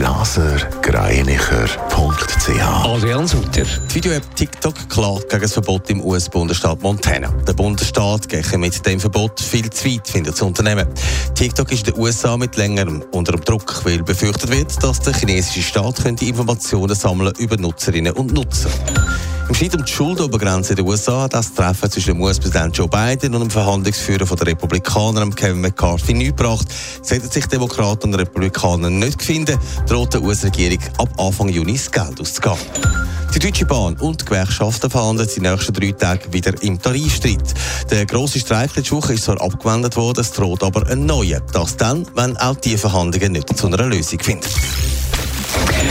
blasergreinicher.ch Adrian Sutter. Die Video-App TikTok klagt gegen das Verbot im US-Bundesstaat Montana. Der Bundesstaat geht mit dem Verbot viel zu weit, findet das Unternehmen. TikTok ist in den USA mit längerem unter dem Druck, weil befürchtet wird, dass der chinesische Staat könnte Informationen sammeln über Nutzerinnen und Nutzer. Streit um die Schuldenobergrenze in den USA das Treffen zwischen dem US-Präsident Joe Biden und dem Verhandlungsführer der Republikaner, Kevin McCarthy, nicht gebracht. Sollten sich Demokraten und Republikaner nicht finden, droht der US-Regierung ab Anfang Juni das Geld auszugeben. Die Deutsche Bahn und die Gewerkschaften verhandeln die nächsten drei Tage wieder im Tarifstreit. Der grosse Streik letzte Woche ist zwar abgewendet worden, es droht aber ein neuer. Das dann, wenn auch diese Verhandlungen nicht zu einer Lösung finden.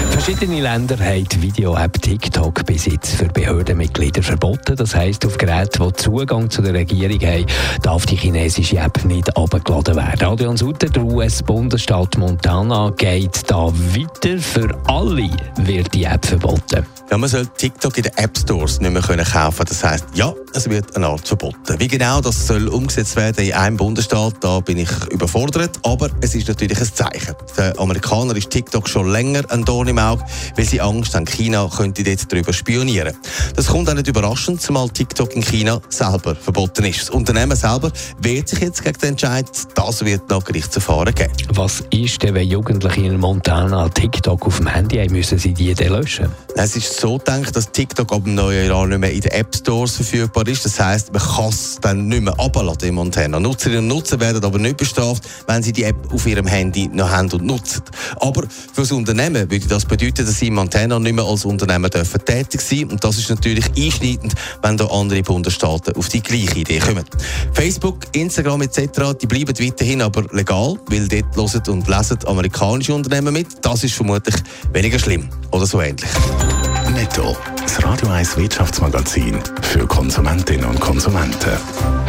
Verschiedene Länder haben die Video-App TikTok bis jetzt für Behördenmitglieder verboten. Das heisst, auf Geräten, die Zugang zu der Regierung haben, darf die chinesische App nicht abgeladen werden. Adrian Sutter, der US-Bundesstaat Montana, geht da weiter. Für alle wird die App verboten. Ja, man soll TikTok in den App Stores nicht mehr können kaufen Das heisst, ja, es wird eine Art verboten. Wie genau das soll umgesetzt werden in einem Bundesstaat, da bin ich überfordert. Aber es ist natürlich ein Zeichen. Der Amerikaner ist TikTok schon länger ein Dorn im Auge, weil sie Angst haben, China könnte dort darüber spionieren. Das kommt auch nicht überraschend, zumal TikTok in China selber verboten ist. Das Unternehmen selber wehrt sich jetzt gegen den Entscheid. Das wird noch Gerichtsverfahren geben. Was ist denn, wenn Jugendliche in Montana TikTok auf dem Handy haben, müssen sie die dann löschen? Es ist so gedacht, dass TikTok ab dem neuen Jahr nicht mehr in den App Stores verfügbar ist. Das heisst, man kann es dann nicht mehr abladen in Montana. Nutzerinnen und Nutzer werden aber nicht bestraft, wenn sie die App auf ihrem Handy noch haben und nutzen. Aber für das Unternehmen würde das bedeuten, dass sie in Montana nicht mehr als Unternehmen dürfen tätig sein Und das ist natürlich einschneidend, wenn da andere Bundesstaaten auf die gleiche Idee kommen. Facebook, Instagram etc., die bleiben weiterhin aber legal, weil dort hören und lesen amerikanische Unternehmen mit. Das ist vermutlich weniger schlimm oder so ähnlich. Netto, das Radio 1 Wirtschaftsmagazin für Konsumentinnen und Konsumenten.